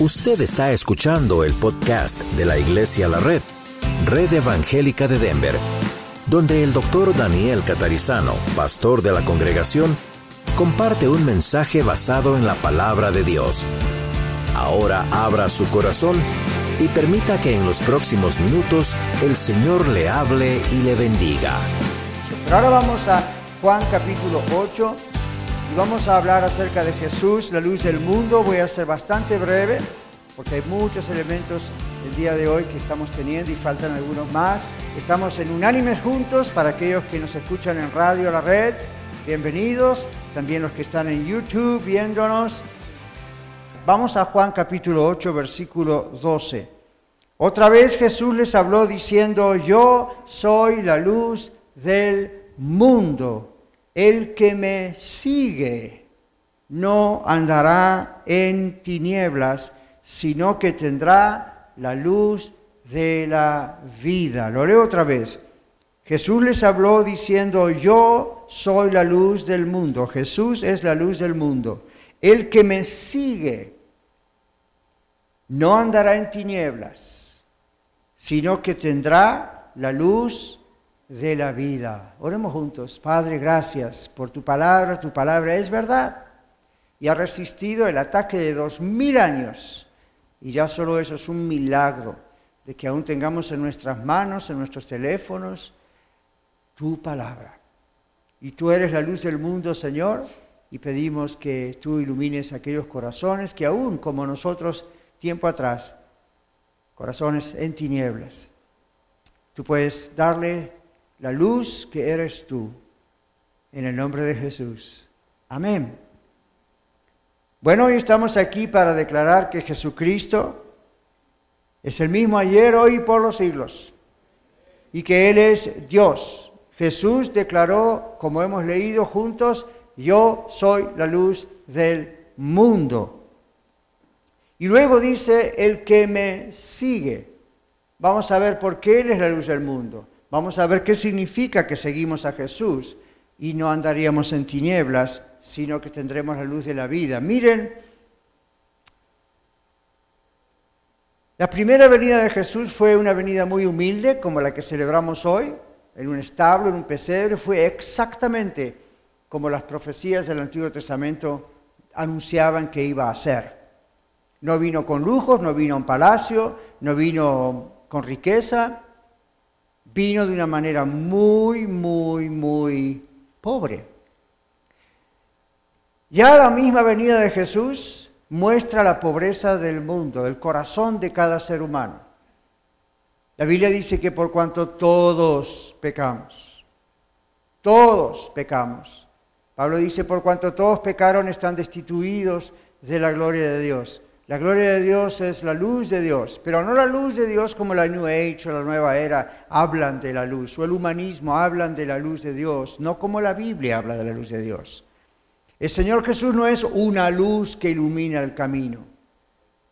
Usted está escuchando el podcast de la Iglesia La Red, Red Evangélica de Denver, donde el doctor Daniel Catarizano, pastor de la congregación, comparte un mensaje basado en la palabra de Dios. Ahora abra su corazón y permita que en los próximos minutos el Señor le hable y le bendiga. ahora vamos a Juan capítulo 8 y vamos a hablar acerca de Jesús, la luz del mundo. Voy a ser bastante breve porque hay muchos elementos el día de hoy que estamos teniendo y faltan algunos más. Estamos en Unánimes Juntos para aquellos que nos escuchan en radio, la red. Bienvenidos. También los que están en YouTube viéndonos. Vamos a Juan capítulo 8, versículo 12. Otra vez Jesús les habló diciendo, yo soy la luz del mundo. El que me sigue no andará en tinieblas, sino que tendrá la luz de la vida. Lo leo otra vez. Jesús les habló diciendo, yo soy la luz del mundo. Jesús es la luz del mundo. El que me sigue no andará en tinieblas, sino que tendrá la luz de la vida. Oremos juntos. Padre, gracias por tu palabra. Tu palabra es verdad y ha resistido el ataque de dos mil años. Y ya solo eso es un milagro de que aún tengamos en nuestras manos, en nuestros teléfonos, tu palabra. Y tú eres la luz del mundo, Señor, y pedimos que tú ilumines aquellos corazones que aún como nosotros tiempo atrás, corazones en tinieblas, tú puedes darle la luz que eres tú, en el nombre de Jesús. Amén. Bueno, hoy estamos aquí para declarar que Jesucristo es el mismo ayer, hoy y por los siglos, y que Él es Dios. Jesús declaró, como hemos leído juntos, yo soy la luz del mundo. Y luego dice, el que me sigue. Vamos a ver por qué Él es la luz del mundo. Vamos a ver qué significa que seguimos a Jesús y no andaríamos en tinieblas, sino que tendremos la luz de la vida. Miren, la primera venida de Jesús fue una venida muy humilde, como la que celebramos hoy, en un establo, en un pesebre, fue exactamente como las profecías del Antiguo Testamento anunciaban que iba a ser. No vino con lujos, no vino a un palacio, no vino con riqueza, vino de una manera muy, muy, muy pobre. Ya la misma venida de Jesús muestra la pobreza del mundo, del corazón de cada ser humano. La Biblia dice que por cuanto todos pecamos, todos pecamos. Pablo dice, por cuanto todos pecaron están destituidos de la gloria de Dios. La gloria de Dios es la luz de Dios, pero no la luz de Dios como la New Age o la nueva era hablan de la luz, o el humanismo hablan de la luz de Dios, no como la Biblia habla de la luz de Dios. El Señor Jesús no es una luz que ilumina el camino,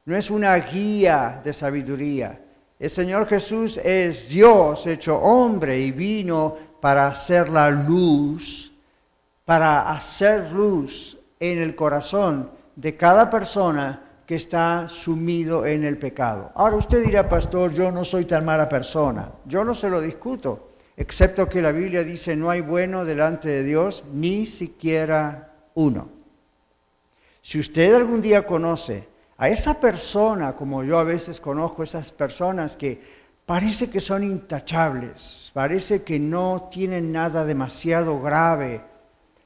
no es una guía de sabiduría. El Señor Jesús es Dios hecho hombre y vino para hacer la luz, para hacer luz en el corazón de cada persona que está sumido en el pecado. Ahora usted dirá, pastor, yo no soy tan mala persona. Yo no se lo discuto, excepto que la Biblia dice, no hay bueno delante de Dios, ni siquiera uno. Si usted algún día conoce a esa persona, como yo a veces conozco esas personas que parece que son intachables, parece que no tienen nada demasiado grave,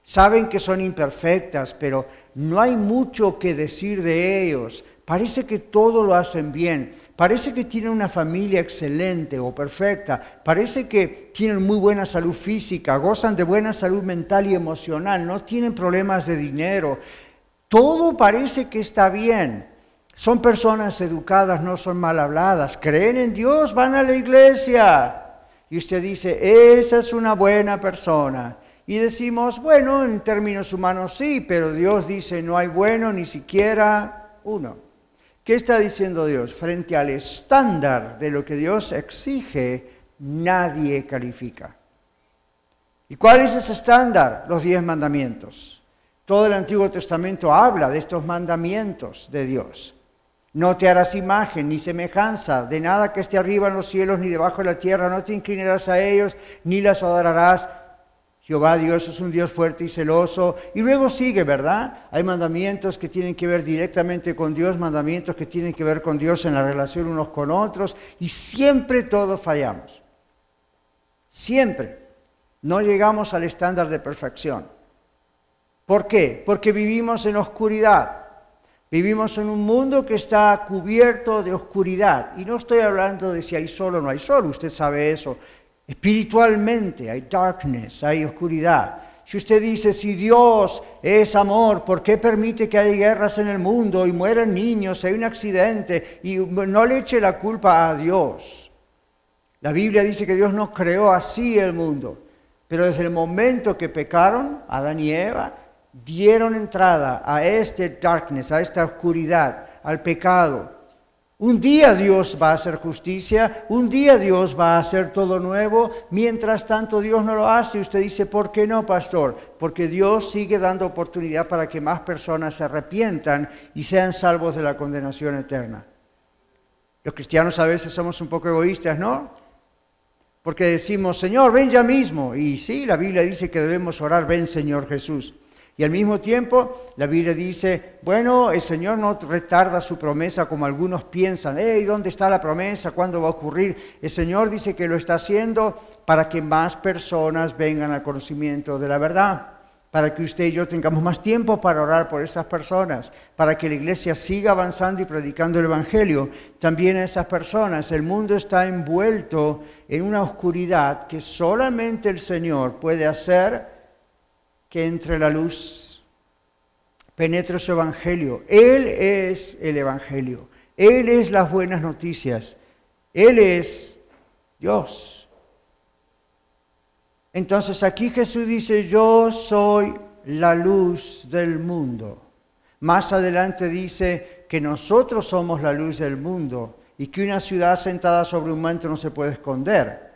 saben que son imperfectas, pero no hay mucho que decir de ellos. Parece que todo lo hacen bien. Parece que tienen una familia excelente o perfecta. Parece que tienen muy buena salud física, gozan de buena salud mental y emocional, no tienen problemas de dinero. Todo parece que está bien. Son personas educadas, no son mal habladas. Creen en Dios, van a la iglesia. Y usted dice, esa es una buena persona. Y decimos, bueno, en términos humanos sí, pero Dios dice, no hay bueno ni siquiera uno. ¿Qué está diciendo Dios? Frente al estándar de lo que Dios exige, nadie califica. ¿Y cuál es ese estándar? Los diez mandamientos. Todo el Antiguo Testamento habla de estos mandamientos de Dios. No te harás imagen ni semejanza de nada que esté arriba en los cielos ni debajo de la tierra. No te inclinarás a ellos ni las adorarás. Jehová Dios es un Dios fuerte y celoso. Y luego sigue, ¿verdad? Hay mandamientos que tienen que ver directamente con Dios, mandamientos que tienen que ver con Dios en la relación unos con otros. Y siempre todos fallamos. Siempre. No llegamos al estándar de perfección. ¿Por qué? Porque vivimos en oscuridad. Vivimos en un mundo que está cubierto de oscuridad. Y no estoy hablando de si hay sol o no hay sol, usted sabe eso. Espiritualmente hay darkness, hay oscuridad. Si usted dice, si Dios es amor, ¿por qué permite que haya guerras en el mundo y mueran niños, hay un accidente? Y no le eche la culpa a Dios. La Biblia dice que Dios no creó así el mundo. Pero desde el momento que pecaron, Adán y Eva, dieron entrada a este darkness, a esta oscuridad, al pecado. Un día Dios va a hacer justicia, un día Dios va a hacer todo nuevo, mientras tanto Dios no lo hace. Usted dice, ¿por qué no, pastor? Porque Dios sigue dando oportunidad para que más personas se arrepientan y sean salvos de la condenación eterna. Los cristianos a veces somos un poco egoístas, ¿no? Porque decimos, Señor, ven ya mismo. Y sí, la Biblia dice que debemos orar, ven Señor Jesús. Y al mismo tiempo, la Biblia dice, bueno, el Señor no retarda su promesa como algunos piensan, hey, ¿dónde está la promesa? ¿Cuándo va a ocurrir? El Señor dice que lo está haciendo para que más personas vengan al conocimiento de la verdad, para que usted y yo tengamos más tiempo para orar por esas personas, para que la iglesia siga avanzando y predicando el Evangelio también a esas personas. El mundo está envuelto en una oscuridad que solamente el Señor puede hacer que entre la luz, penetre su evangelio. Él es el evangelio. Él es las buenas noticias. Él es Dios. Entonces aquí Jesús dice, yo soy la luz del mundo. Más adelante dice que nosotros somos la luz del mundo y que una ciudad sentada sobre un manto no se puede esconder.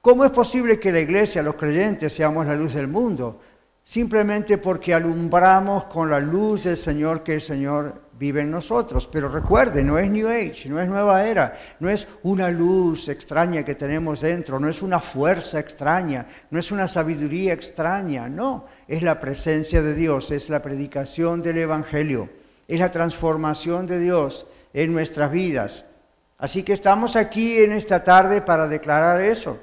¿Cómo es posible que la iglesia, los creyentes, seamos la luz del mundo? Simplemente porque alumbramos con la luz del Señor que el Señor vive en nosotros. Pero recuerde, no es New Age, no es nueva era, no es una luz extraña que tenemos dentro, no es una fuerza extraña, no es una sabiduría extraña, no, es la presencia de Dios, es la predicación del Evangelio, es la transformación de Dios en nuestras vidas. Así que estamos aquí en esta tarde para declarar eso.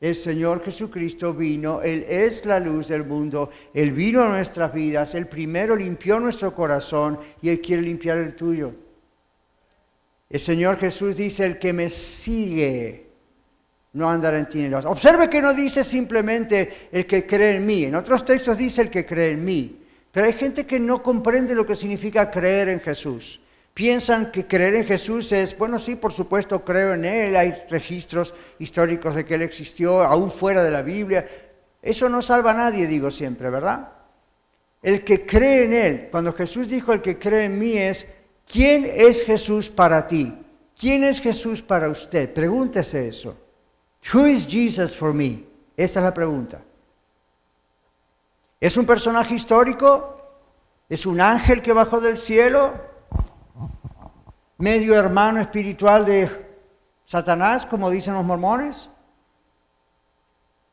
El Señor Jesucristo vino, Él es la luz del mundo, Él vino a nuestras vidas, Él primero limpió nuestro corazón y Él quiere limpiar el tuyo. El Señor Jesús dice, el que me sigue no andará en tinieblas. Observe que no dice simplemente el que cree en mí, en otros textos dice el que cree en mí, pero hay gente que no comprende lo que significa creer en Jesús. Piensan que creer en Jesús es, bueno, sí, por supuesto creo en Él, hay registros históricos de que Él existió, aún fuera de la Biblia. Eso no salva a nadie, digo siempre, ¿verdad? El que cree en Él, cuando Jesús dijo el que cree en mí es, ¿quién es Jesús para ti? ¿Quién es Jesús para usted? Pregúntese eso. Who is Jesus for me? Esa es la pregunta. ¿Es un personaje histórico? ¿Es un ángel que bajó del cielo? Medio hermano espiritual de Satanás, como dicen los mormones?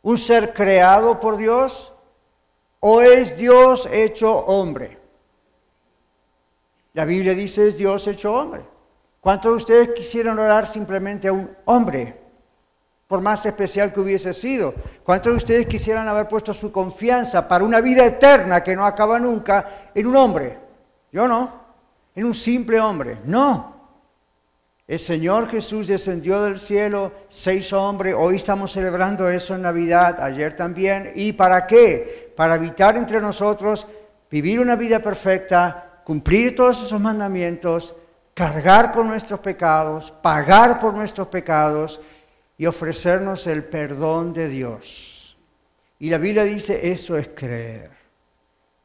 ¿Un ser creado por Dios? ¿O es Dios hecho hombre? La Biblia dice es Dios hecho hombre. ¿Cuántos de ustedes quisieran orar simplemente a un hombre? Por más especial que hubiese sido. ¿Cuántos de ustedes quisieran haber puesto su confianza para una vida eterna que no acaba nunca en un hombre? Yo no. En un simple hombre. No. El Señor Jesús descendió del cielo, seis hombres, hoy estamos celebrando eso en Navidad, ayer también. ¿Y para qué? Para habitar entre nosotros, vivir una vida perfecta, cumplir todos esos mandamientos, cargar con nuestros pecados, pagar por nuestros pecados y ofrecernos el perdón de Dios. Y la Biblia dice, eso es creer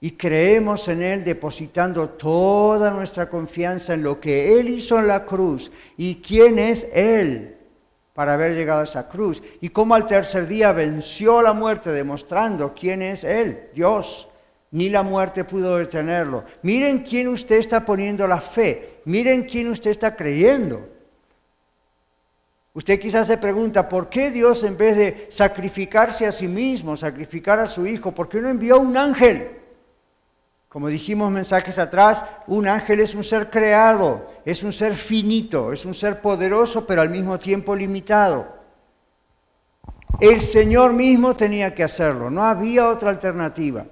y creemos en Él depositando toda nuestra confianza en lo que Él hizo en la cruz y quién es Él para haber llegado a esa cruz y cómo al tercer día venció la muerte demostrando quién es Él, Dios, ni la muerte pudo detenerlo. Miren quién usted está poniendo la fe, miren quién usted está creyendo. Usted quizás se pregunta, ¿por qué Dios en vez de sacrificarse a sí mismo, sacrificar a su Hijo, ¿por qué no envió un ángel? Como dijimos mensajes atrás, un ángel es un ser creado, es un ser finito, es un ser poderoso, pero al mismo tiempo limitado. El Señor mismo tenía que hacerlo, no había otra alternativa.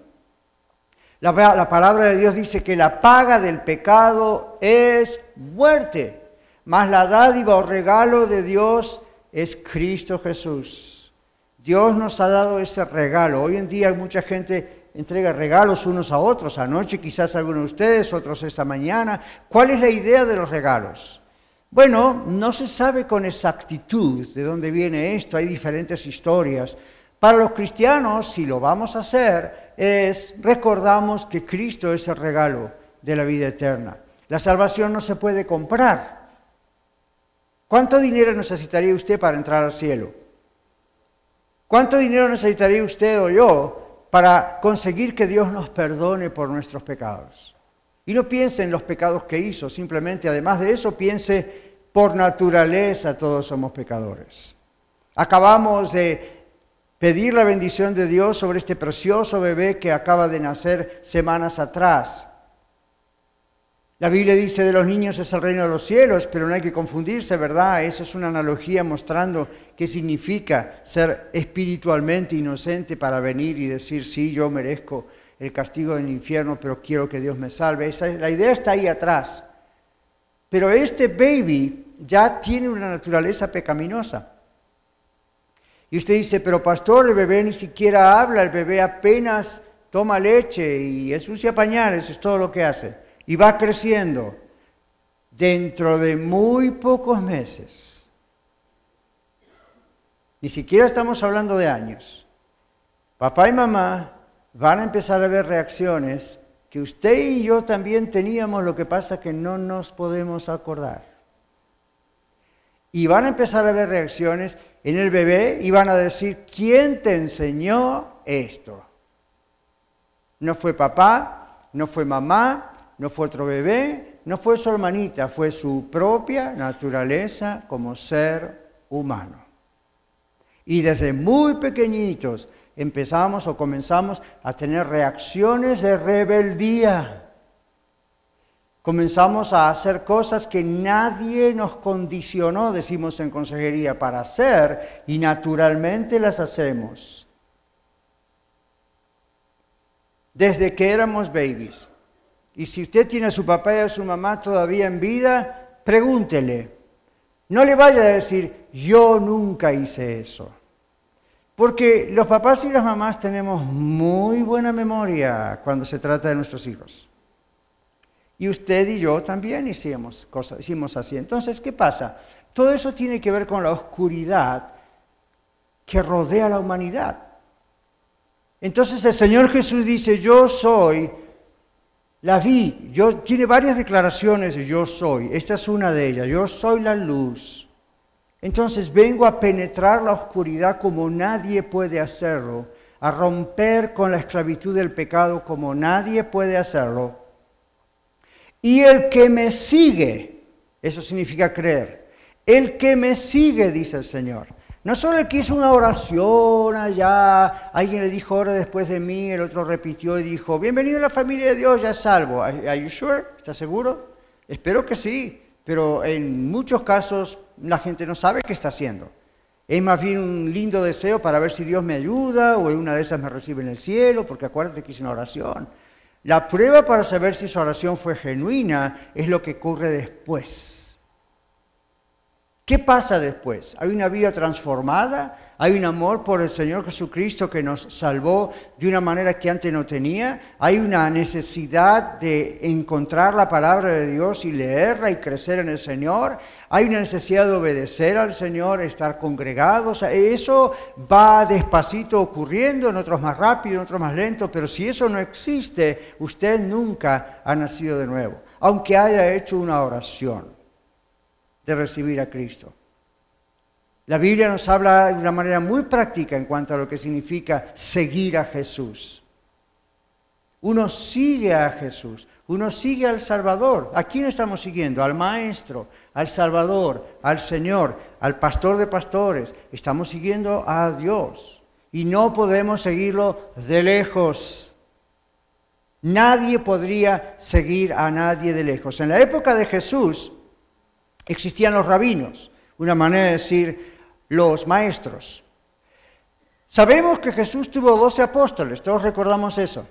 La, la, palabra de Dios dice que la paga del pecado es muerte, mas la dádiva o regalo de Dios es Cristo Jesús. Dios nos ha dado ese regalo. Hoy en día hay mucha gente entrega regalos unos a otros. Anoche quizás algunos de ustedes, otros esta mañana. ¿Cuál es la idea de los regalos? Bueno, no se sabe con exactitud de dónde viene esto, hay diferentes historias. Para los cristianos, si lo vamos a hacer, es recordamos que Cristo es el regalo de la vida eterna. La salvación no se puede comprar. ¿Cuánto dinero necesitaría usted para entrar al cielo? ¿Cuánto dinero necesitaría usted o yo para conseguir que Dios nos perdone por nuestros pecados. Y no piense en los pecados que hizo, simplemente además de eso piense por naturaleza todos somos pecadores. Acabamos de pedir la bendición de Dios sobre este precioso bebé que acaba de nacer semanas atrás. La Biblia dice de los niños es el reino de los cielos, pero no hay que confundirse, ¿verdad? Eso es una analogía mostrando qué significa ser espiritualmente inocente para venir y decir, sí, yo merezco el castigo del infierno, pero quiero que Dios me salve. la idea está ahí atrás. Pero este baby ya tiene una naturaleza pecaminosa. Y usted dice, pero pastor, el bebé ni siquiera habla, el bebé apenas toma leche y ensucia pañales, es todo lo que hace y va creciendo, dentro de muy pocos meses, ni siquiera estamos hablando de años, papá y mamá van a empezar a ver reacciones que usted y yo también teníamos, lo que pasa que no nos podemos acordar. Y van a empezar a ver reacciones en el bebé y van a decir, ¿quién te enseñó esto? No fue papá, no fue mamá, no fue otro bebé, no fue su hermanita, fue su propia naturaleza como ser humano. Y desde muy pequeñitos empezamos o comenzamos a tener reacciones de rebeldía. Comenzamos a hacer cosas que nadie nos condicionó, decimos en consejería, para hacer y naturalmente las hacemos. Desde que éramos babies. Y si usted tiene a su papá y a su mamá todavía en vida, pregúntele. No le vaya a decir, yo nunca hice eso. Porque los papás y las mamás tenemos muy buena memoria cuando se trata de nuestros hijos. Y usted y yo también hicimos, cosas, hicimos así. Entonces, ¿qué pasa? Todo eso tiene que ver con la oscuridad que rodea a la humanidad. Entonces el Señor Jesús dice, yo soy la vi, yo, tiene varias declaraciones de yo soy, esta es una de ellas, yo soy la luz. Entonces vengo a penetrar la oscuridad como nadie puede hacerlo, a romper con la esclavitud del pecado como nadie puede hacerlo. Y el que me sigue, eso significa creer, el que me sigue, dice el Señor, no solo el que hizo una oración allá, alguien le dijo ahora después de mí, el otro repitió y dijo, bienvenido a la familia de Dios, ya salvo. Are you sure? ¿Estás seguro? Espero que sí, pero en muchos casos la gente no sabe qué está haciendo. Es más bien un lindo deseo para ver si Dios me ayuda o en una de esas me recibe en el cielo, porque acuérdate que hice una oración. La prueba para saber si esa oración fue genuina es lo que ocurre después. ¿Qué pasa después? ¿Hay una vida transformada? ¿Hay un amor por el Señor Jesucristo que nos salvó de una manera que antes no tenía? ¿Hay una necesidad de encontrar la palabra de Dios y leerla y crecer en el Señor? ¿Hay una necesidad de obedecer al Señor, estar congregados? Eso va despacito ocurriendo, en otros más rápido, en otros más lento, pero si eso no existe, usted nunca ha nacido de nuevo, aunque haya hecho una oración de recibir a Cristo. La Biblia nos habla de una manera muy práctica en cuanto a lo que significa seguir a Jesús. Uno sigue a Jesús, uno sigue al Salvador. ¿A quién estamos siguiendo? Al Maestro, al Salvador, al Señor, al Pastor de Pastores. Estamos siguiendo a Dios y no podemos seguirlo de lejos. Nadie podría seguir a nadie de lejos. En la época de Jesús existían los rabinos, una manera de decir los maestros. Sabemos que Jesús tuvo doce apóstoles, todos recordamos eso.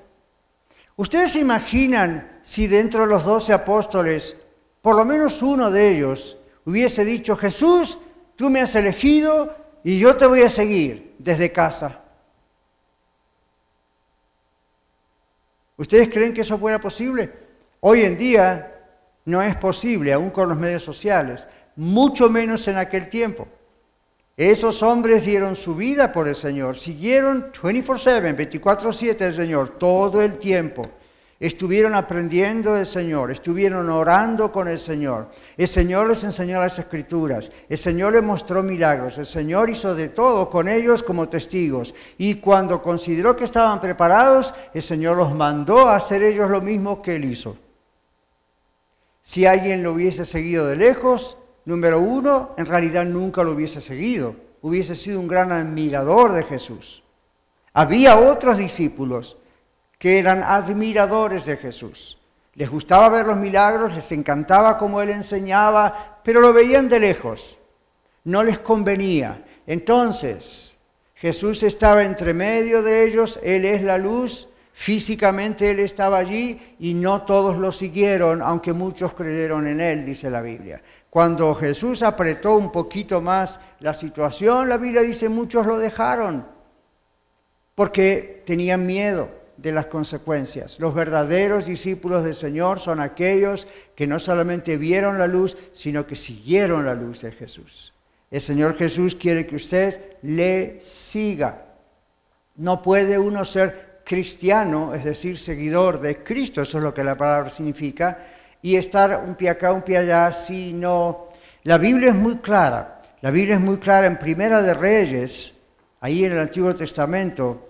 ¿Ustedes se imaginan si dentro de los doce apóstoles, por lo menos uno de ellos hubiese dicho, Jesús, tú me has elegido y yo te voy a seguir desde casa? ¿Ustedes creen que eso fuera posible? Hoy en día no es posible, aún con los medios sociales, mucho menos en aquel tiempo. Esos hombres dieron su vida por el Señor, siguieron 24/7, 24/7 el Señor, todo el tiempo. Estuvieron aprendiendo del Señor, estuvieron orando con el Señor. El Señor les enseñó las escrituras, el Señor les mostró milagros, el Señor hizo de todo con ellos como testigos. Y cuando consideró que estaban preparados, el Señor los mandó a hacer ellos lo mismo que Él hizo. Si alguien lo hubiese seguido de lejos, Número uno, en realidad nunca lo hubiese seguido, hubiese sido un gran admirador de Jesús. Había otros discípulos que eran admiradores de Jesús. Les gustaba ver los milagros, les encantaba cómo él enseñaba, pero lo veían de lejos. No les convenía. Entonces, Jesús estaba entre medio de ellos, Él es la luz, físicamente Él estaba allí y no todos lo siguieron, aunque muchos creyeron en Él, dice la Biblia. Cuando Jesús apretó un poquito más la situación, la Biblia dice muchos lo dejaron porque tenían miedo de las consecuencias. Los verdaderos discípulos del Señor son aquellos que no solamente vieron la luz, sino que siguieron la luz de Jesús. El Señor Jesús quiere que usted le siga. No puede uno ser cristiano, es decir, seguidor de Cristo, eso es lo que la palabra significa, y estar un pie acá, un pie allá, sino la Biblia es muy clara. La Biblia es muy clara en Primera de Reyes, ahí en el Antiguo Testamento,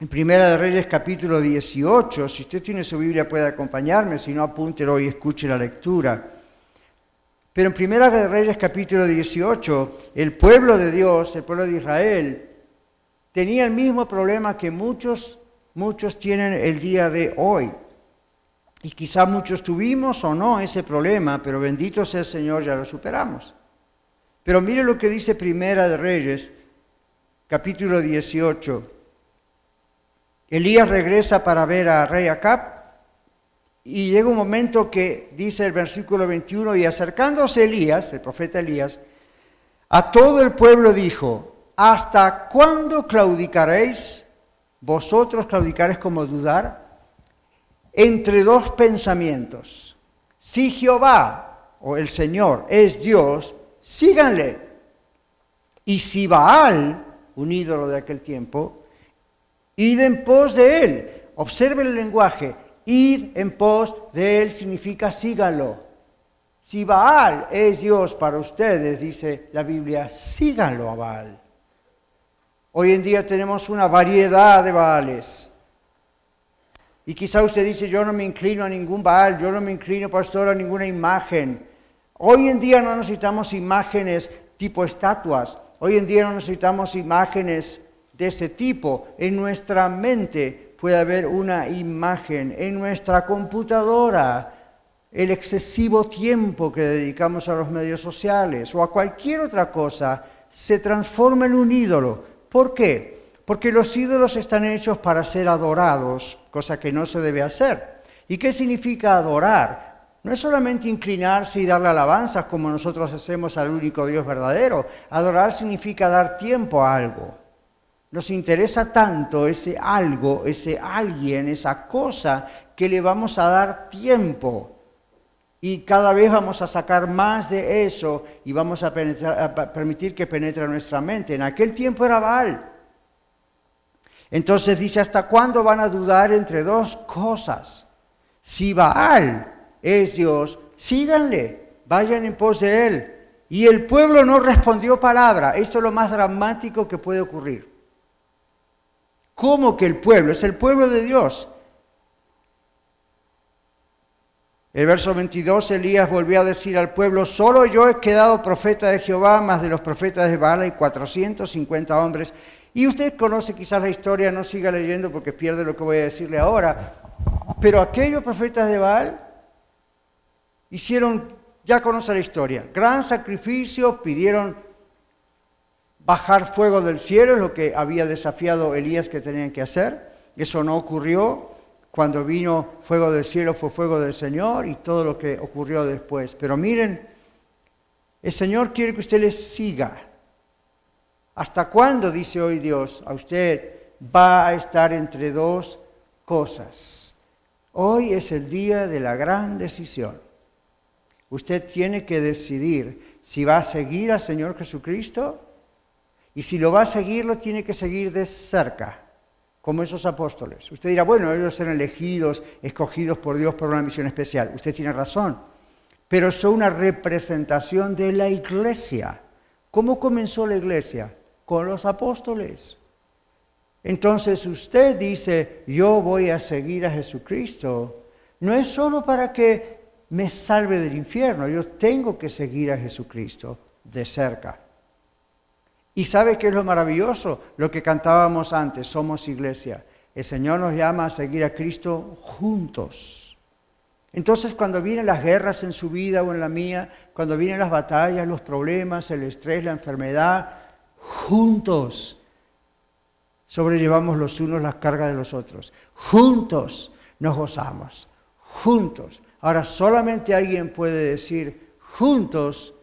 en Primera de Reyes capítulo 18, si usted tiene su Biblia puede acompañarme, si no apúntelo y escuche la lectura. Pero en Primera de Reyes capítulo 18, el pueblo de Dios, el pueblo de Israel, tenía el mismo problema que muchos, muchos tienen el día de hoy. Y quizá muchos tuvimos o no ese problema, pero bendito sea el Señor, ya lo superamos. Pero mire lo que dice Primera de Reyes, capítulo 18. Elías regresa para ver a rey Acab y llega un momento que dice el versículo 21, y acercándose Elías, el profeta Elías, a todo el pueblo dijo, ¿hasta cuándo claudicaréis? ¿Vosotros claudicaréis como dudar? entre dos pensamientos. Si Jehová o el Señor es Dios, síganle. Y si Baal, un ídolo de aquel tiempo, id en pos de él. Observe el lenguaje. Id en pos de él significa síganlo. Si Baal es Dios para ustedes, dice la Biblia, síganlo a Baal. Hoy en día tenemos una variedad de Baales. Y quizá usted dice, yo no me inclino a ningún Baal, yo no me inclino, pastor, a ninguna imagen. Hoy en día no necesitamos imágenes tipo estatuas. Hoy en día no necesitamos imágenes de ese tipo. En nuestra mente puede haber una imagen. En nuestra computadora, el excesivo tiempo que dedicamos a los medios sociales o a cualquier otra cosa se transforma en un ídolo. ¿Por qué? Porque los ídolos están hechos para ser adorados, cosa que no se debe hacer. ¿Y qué significa adorar? No es solamente inclinarse y darle alabanzas como nosotros hacemos al único Dios verdadero. Adorar significa dar tiempo a algo. Nos interesa tanto ese algo, ese alguien, esa cosa que le vamos a dar tiempo. Y cada vez vamos a sacar más de eso y vamos a, permitir que penetre en nuestra mente. En aquel tiempo era Baal. Entonces dice, ¿hasta cuándo van a dudar entre dos cosas? Si Baal es Dios, síganle, vayan en pos de él. Y el pueblo no respondió palabra. Esto es lo más dramático que puede ocurrir. ¿Cómo que el pueblo? Es el pueblo de Dios. El verso 22, Elías volvió a decir al pueblo, solo yo he quedado profeta de Jehová, más de los profetas de Baal hay 450 hombres. Y usted conoce quizás la historia, no siga leyendo porque pierde lo que voy a decirle ahora. Pero aquellos profetas de Baal hicieron, ya conoce la historia, gran sacrificio, pidieron bajar fuego del cielo, lo que había desafiado Elías que tenían que hacer. Eso no ocurrió. Cuando vino fuego del cielo fue fuego del Señor y todo lo que ocurrió después. Pero miren, el Señor quiere que usted le siga. ¿Hasta cuándo, dice hoy Dios, a usted va a estar entre dos cosas? Hoy es el día de la gran decisión. Usted tiene que decidir si va a seguir al Señor Jesucristo y si lo va a seguir, lo tiene que seguir de cerca como esos apóstoles. Usted dirá, bueno, ellos eran elegidos, escogidos por Dios por una misión especial. Usted tiene razón, pero son una representación de la iglesia. ¿Cómo comenzó la iglesia? Con los apóstoles. Entonces usted dice, yo voy a seguir a Jesucristo. No es solo para que me salve del infierno, yo tengo que seguir a Jesucristo de cerca. Y sabe qué es lo maravilloso, lo que cantábamos antes, somos iglesia. El Señor nos llama a seguir a Cristo juntos. Entonces cuando vienen las guerras en su vida o en la mía, cuando vienen las batallas, los problemas, el estrés, la enfermedad, juntos sobrellevamos los unos las cargas de los otros. Juntos nos gozamos. Juntos. Ahora solamente alguien puede decir juntos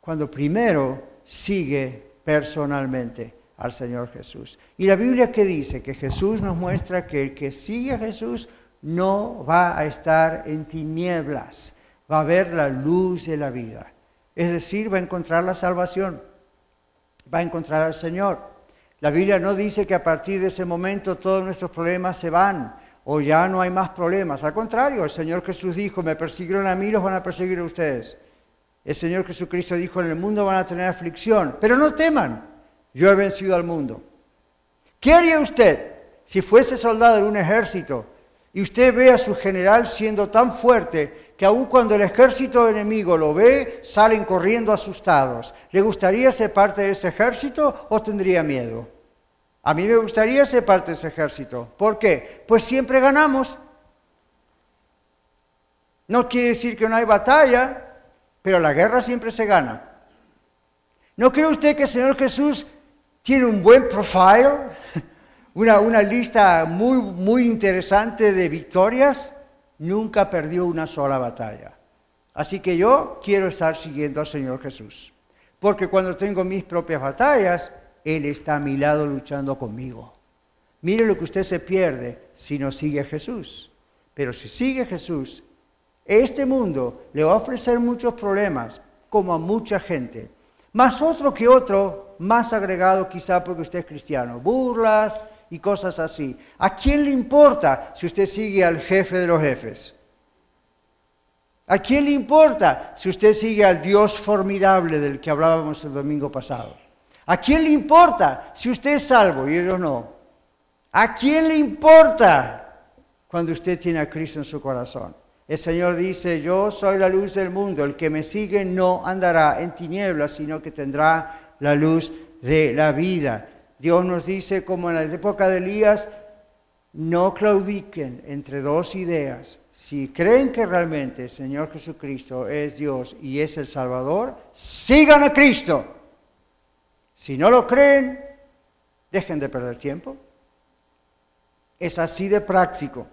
cuando primero sigue personalmente al Señor Jesús. Y la Biblia que dice que Jesús nos muestra que el que sigue a Jesús no va a estar en tinieblas, va a ver la luz de la vida. Es decir, va a encontrar la salvación, va a encontrar al Señor. La Biblia no dice que a partir de ese momento todos nuestros problemas se van o ya no hay más problemas. Al contrario, el Señor Jesús dijo, me persiguieron a mí, los van a perseguir a ustedes. El Señor Jesucristo dijo, en el mundo van a tener aflicción, pero no teman, yo he vencido al mundo. ¿Qué haría usted si fuese soldado en un ejército y usted ve a su general siendo tan fuerte que aun cuando el ejército enemigo lo ve, salen corriendo asustados? ¿Le gustaría ser parte de ese ejército o tendría miedo? A mí me gustaría ser parte de ese ejército. ¿Por qué? Pues siempre ganamos. No quiere decir que no hay batalla, pero la guerra siempre se gana. ¿No cree usted que el Señor Jesús tiene un buen profile? Una, una lista muy, muy interesante de victorias. Nunca perdió una sola batalla. Así que yo quiero estar siguiendo al Señor Jesús. Porque cuando tengo mis propias batallas, Él está a mi lado luchando conmigo. Mire lo que usted se pierde si no sigue a Jesús. Pero si sigue a Jesús, este mundo le va a ofrecer muchos problemas, como a mucha gente. Más otro que otro, más agregado quizá porque usted es cristiano. Burlas y cosas así. ¿A quién le importa si usted sigue al jefe de los jefes? ¿A quién le importa si usted sigue al Dios formidable del que hablábamos el domingo pasado? ¿A quién le importa si usted es salvo y ellos no? ¿A quién le importa cuando usted tiene a Cristo en su corazón? El Señor dice, yo soy la luz del mundo, el que me sigue no andará en tinieblas, sino que tendrá la luz de la vida. Dios nos dice, como en la época de Elías, no claudiquen entre dos ideas. Si creen que realmente el Señor Jesucristo es Dios y es el Salvador, sigan a Cristo. Si no lo creen, dejen de perder tiempo. Es así de práctico.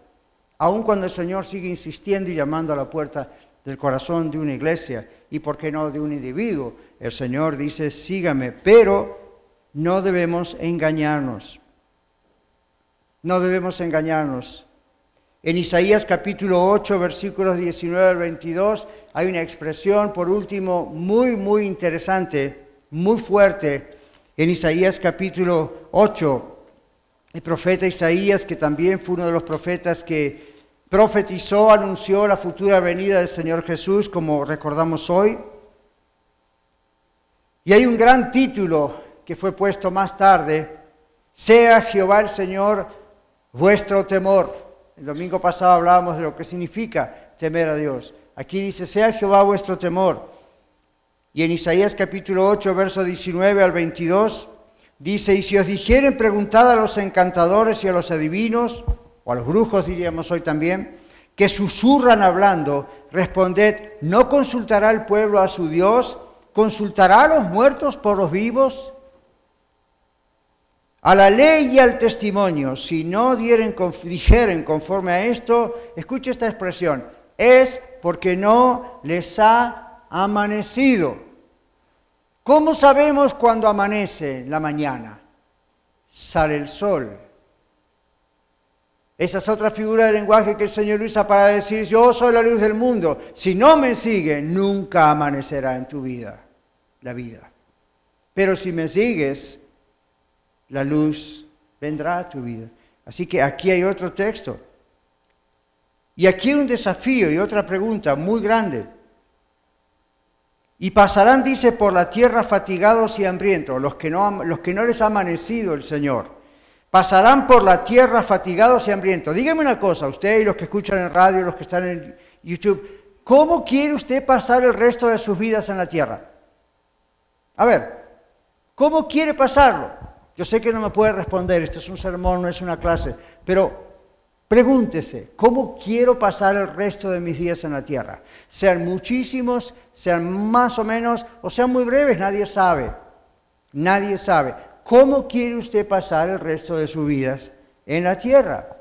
Aun cuando el Señor sigue insistiendo y llamando a la puerta del corazón de una iglesia y, por qué no, de un individuo, el Señor dice, sígame, pero no debemos engañarnos. No debemos engañarnos. En Isaías capítulo 8, versículos 19 al 22, hay una expresión, por último, muy, muy interesante, muy fuerte. En Isaías capítulo 8, el profeta Isaías, que también fue uno de los profetas que profetizó, anunció la futura venida del Señor Jesús, como recordamos hoy. Y hay un gran título que fue puesto más tarde, sea Jehová el Señor vuestro temor. El domingo pasado hablábamos de lo que significa temer a Dios. Aquí dice, sea Jehová vuestro temor. Y en Isaías capítulo 8, verso 19 al 22, dice, y si os dijeren preguntad a los encantadores y a los adivinos, o a los brujos diríamos hoy también, que susurran hablando, responded, ¿no consultará el pueblo a su Dios? ¿Consultará a los muertos por los vivos? A la ley y al testimonio, si no dieren, dijeren conforme a esto, escuche esta expresión, es porque no les ha amanecido. ¿Cómo sabemos cuando amanece la mañana? Sale el sol esa es otra figura de lenguaje que el Señor usa para decir, yo soy la luz del mundo. Si no me sigue, nunca amanecerá en tu vida la vida. Pero si me sigues, la luz vendrá a tu vida. Así que aquí hay otro texto. Y aquí hay un desafío y otra pregunta muy grande. Y pasarán, dice, por la tierra fatigados y hambrientos, los que no, les ha amanecido el Señor. Pasarán por la tierra fatigados y hambrientos. Dígame una cosa, usted y los que escuchan en radio, los que están en YouTube, ¿cómo quiere usted pasar el resto de sus vidas en la tierra? A ver, ¿cómo quiere pasarlo? Yo sé que no me puede responder, esto es un sermón, no es una clase, pero pregúntese, ¿cómo quiero pasar el resto de mis días en la tierra? Sean muchísimos, sean más o menos, o sean muy breves, nadie sabe. Nadie sabe. ¿Cómo quiere usted pasar el resto de sus vidas en la tierra?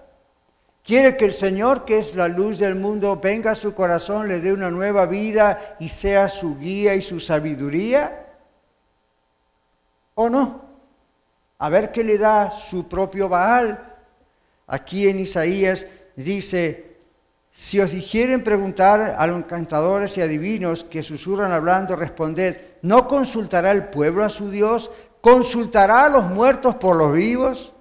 ¿Quiere que el Señor, que es la luz del mundo, venga a su corazón, le dé una nueva vida y sea su guía y su sabiduría? ¿O no? A ver qué le da su propio Baal. Aquí en Isaías dice, si os dijeren preguntar a los encantadores y adivinos que susurran hablando, responded, ¿no consultará el pueblo a su Dios? consultará a los muertos por los vivos,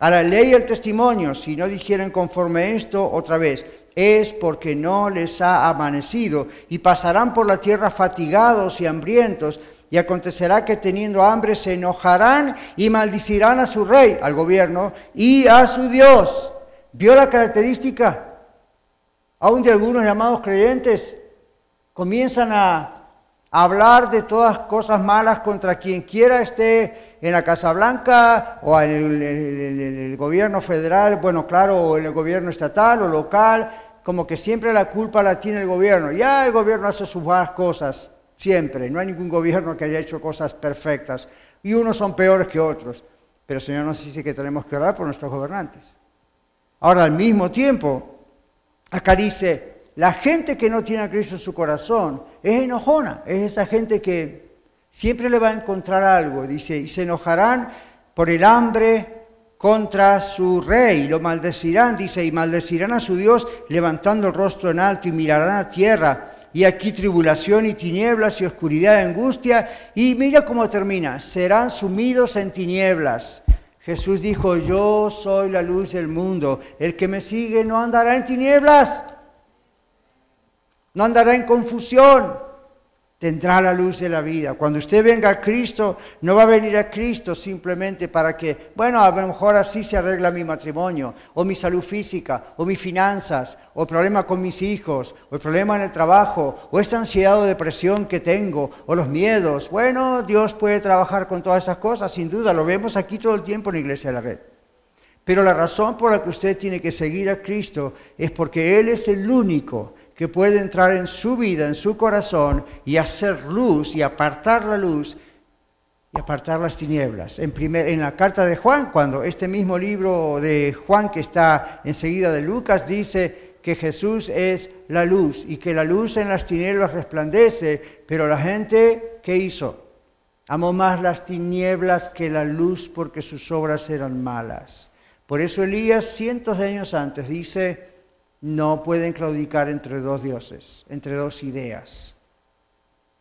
a la ley y al testimonio, si no dijeren conforme esto otra vez, es porque no les ha amanecido, y pasarán por la tierra fatigados y hambrientos, y acontecerá que teniendo hambre se enojarán y maldicirán a su rey, al gobierno, y a su Dios. ¿Vio la característica? Aún de algunos llamados creyentes comienzan a hablar de todas cosas malas contra quien quiera esté en la Casa Blanca o en el, gobierno federal, bueno, claro, o en el gobierno estatal o local, como que siempre la culpa la tiene el gobierno. Ya el gobierno hace sus buenas cosas, siempre. No hay ningún gobierno que haya hecho cosas perfectas. Y unos son peores que otros. Pero el Señor nos dice que tenemos que orar por nuestros gobernantes. Ahora, al mismo tiempo, acá dice, la gente que no tiene a Cristo en su corazón es enojona, es esa gente que siempre le va a encontrar algo, dice, y se enojarán por el hambre contra su rey, lo maldecirán, dice, y maldecirán a su Dios levantando el rostro en alto y mirarán a tierra. Y aquí tribulación y tinieblas y oscuridad y angustia. Y mira cómo termina, serán sumidos en tinieblas. Jesús dijo, yo soy la luz del mundo, el que me sigue no andará en tinieblas no andará en confusión, tendrá la luz de la vida. Cuando usted venga a Cristo, no va a venir a Cristo simplemente para que, bueno, a lo mejor así se arregla mi matrimonio, o mi salud física, o mis finanzas, o el problema con mis hijos, o el problema en el trabajo, o esta ansiedad o depresión que tengo, o los miedos. Bueno, Dios puede trabajar con todas esas cosas, sin duda, lo vemos aquí todo el tiempo en la Iglesia de la Red. Pero la razón por la que usted tiene que seguir a Cristo es porque Él es el único que puede entrar en su vida, en su corazón y hacer luz y apartar la luz y apartar las tinieblas. En, primer, en la carta de Juan, cuando este mismo libro de Juan que está enseguida de Lucas dice que Jesús es la luz y que la luz en las tinieblas resplandece, pero la gente, ¿qué hizo? Amó más las tinieblas que la luz porque sus obras eran malas. Por eso Elías, cientos de años antes, dice, no pueden claudicar entre dos dioses, entre dos ideas,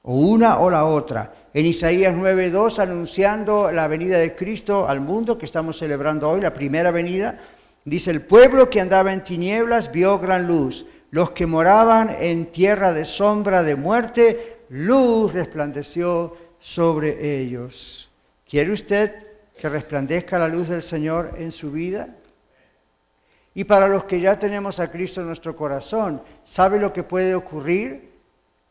o una o la otra. En Isaías 9.2, anunciando la venida de Cristo al mundo que estamos celebrando hoy, la primera venida, dice, el pueblo que andaba en tinieblas vio gran luz, los que moraban en tierra de sombra de muerte, luz resplandeció sobre ellos. ¿Quiere usted que resplandezca la luz del Señor en su vida? Y para los que ya tenemos a Cristo en nuestro corazón, ¿sabe lo que puede ocurrir?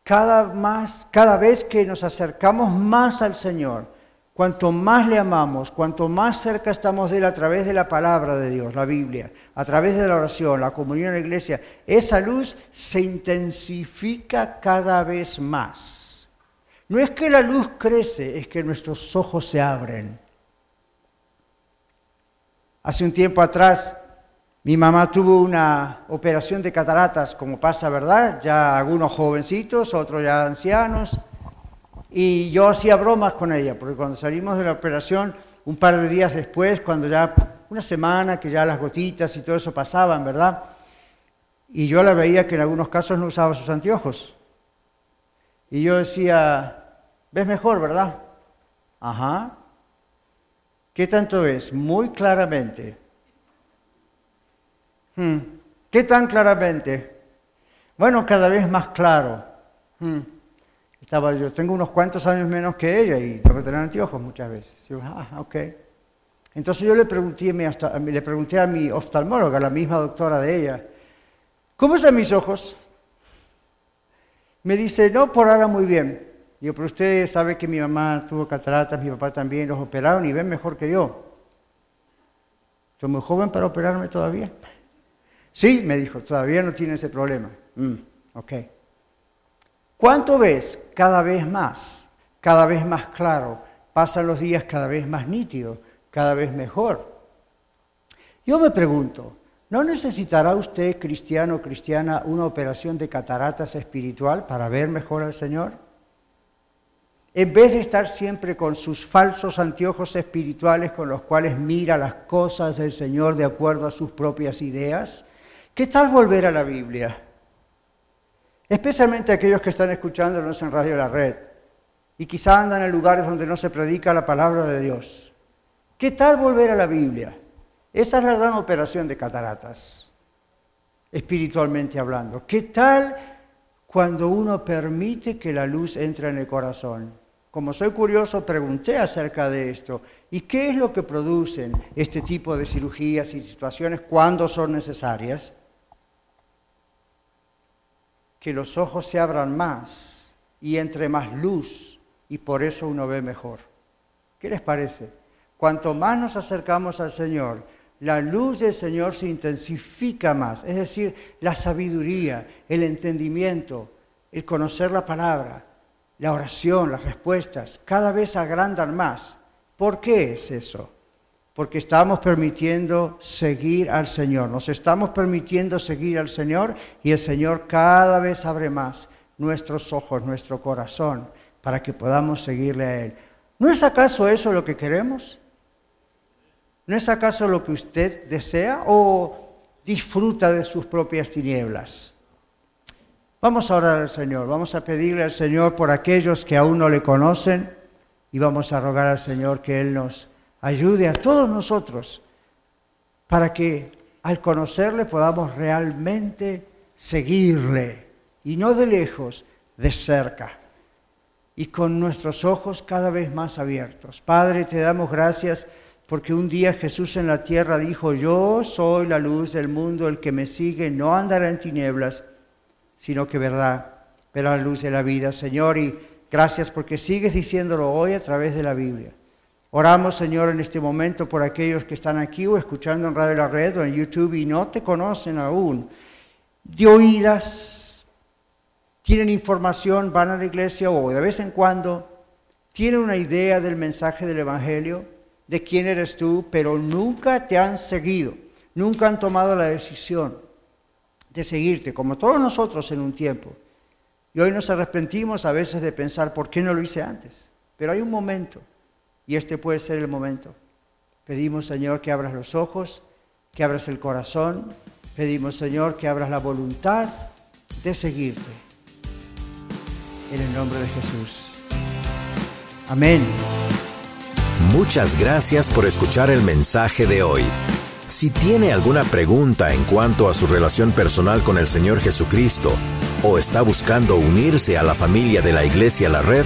Cada, más, cada vez que nos acercamos más al Señor, cuanto más le amamos, cuanto más cerca estamos de Él a través de la palabra de Dios, la Biblia, a través de la oración, la comunión en la iglesia, esa luz se intensifica cada vez más. No es que la luz crece, es que nuestros ojos se abren. Hace un tiempo atrás mi mamá tuvo una operación de cataratas, como pasa, ¿verdad? Ya algunos jovencitos, otros ya ancianos. Y yo hacía bromas con ella, porque cuando salimos de la operación, un par de días después, cuando ya una semana, que ya las gotitas y todo eso pasaban, ¿verdad? Y yo la veía que en algunos casos no usaba sus anteojos. Y yo decía, ves mejor, ¿verdad? Ajá. ¿Qué tanto es? Muy claramente. Hmm. ¿Qué tan claramente? Bueno, cada vez más claro. Hmm. Estaba yo, tengo unos cuantos años menos que ella y tengo que tener anteojos muchas veces. ah, ok. Entonces yo le pregunté, le pregunté a mi oftalmóloga, la misma doctora de ella, ¿cómo están mis ojos? Me dice, no, por ahora muy bien. Digo, pero usted sabe que mi mamá tuvo cataratas, mi papá también, los operaron y ven mejor que yo. Soy muy joven para operarme todavía. Sí, me dijo, todavía no tiene ese problema. Mm, ok. ¿Cuánto ves? Cada vez más, cada vez más claro. Pasan los días cada vez más nítido, cada vez mejor. Yo me pregunto, ¿no necesitará usted, cristiano o cristiana, una operación de cataratas espiritual para ver mejor al Señor? En vez de estar siempre con sus falsos anteojos espirituales con los cuales mira las cosas del Señor de acuerdo a sus propias ideas, ¿Qué tal volver a la Biblia? Especialmente aquellos que están escuchándonos en Radio La Red y quizá andan en lugares donde no se predica la palabra de Dios. ¿Qué tal volver a la Biblia? Esa es la gran operación de cataratas, espiritualmente hablando. ¿Qué tal cuando uno permite que la luz entre en el corazón? Como soy curioso, pregunté acerca de esto. ¿Y qué es lo que producen este tipo de cirugías y situaciones cuando son necesarias? Que los ojos se abran más y entre más luz y por eso uno ve mejor. ¿Qué les parece? Cuanto más nos acercamos al Señor, la luz del Señor se intensifica más, es decir, la sabiduría, el entendimiento, el conocer la palabra, la oración, las respuestas, cada vez agrandan más. ¿Por qué es eso? Porque estamos permitiendo seguir al Señor. Nos estamos permitiendo seguir al Señor y el Señor cada vez abre más nuestros ojos, nuestro corazón, para que podamos seguirle a Él. ¿No es acaso eso lo que queremos? ¿No es acaso lo que usted desea o disfruta de sus propias tinieblas? Vamos a orar al Señor, vamos a pedirle al Señor por aquellos que aún no le conocen y vamos a rogar al Señor que Él nos ayude a todos nosotros para que al conocerle podamos realmente seguirle y no de lejos, de cerca y con nuestros ojos cada vez más abiertos. Padre, te damos gracias porque un día Jesús en la tierra dijo, yo soy la luz del mundo, el que me sigue no andará en tinieblas, sino que verdad, verá la luz de la vida. Señor, y gracias porque sigues diciéndolo hoy a través de la Biblia. Oramos, Señor, en este momento por aquellos que están aquí o escuchando en Radio La Red o en YouTube y no te conocen aún. De oídas, tienen información, van a la iglesia o de vez en cuando tienen una idea del mensaje del Evangelio, de quién eres tú, pero nunca te han seguido, nunca han tomado la decisión de seguirte, como todos nosotros en un tiempo. Y hoy nos arrepentimos a veces de pensar, ¿por qué no lo hice antes? Pero hay un momento y este puede ser el momento. Pedimos, Señor, que abras los ojos, que abras el corazón. Pedimos, Señor, que abras la voluntad de seguirte. En el nombre de Jesús. Amén. Muchas gracias por escuchar el mensaje de hoy. Si tiene alguna pregunta en cuanto a su relación personal con el Señor Jesucristo o está buscando unirse a la familia de la Iglesia La Red,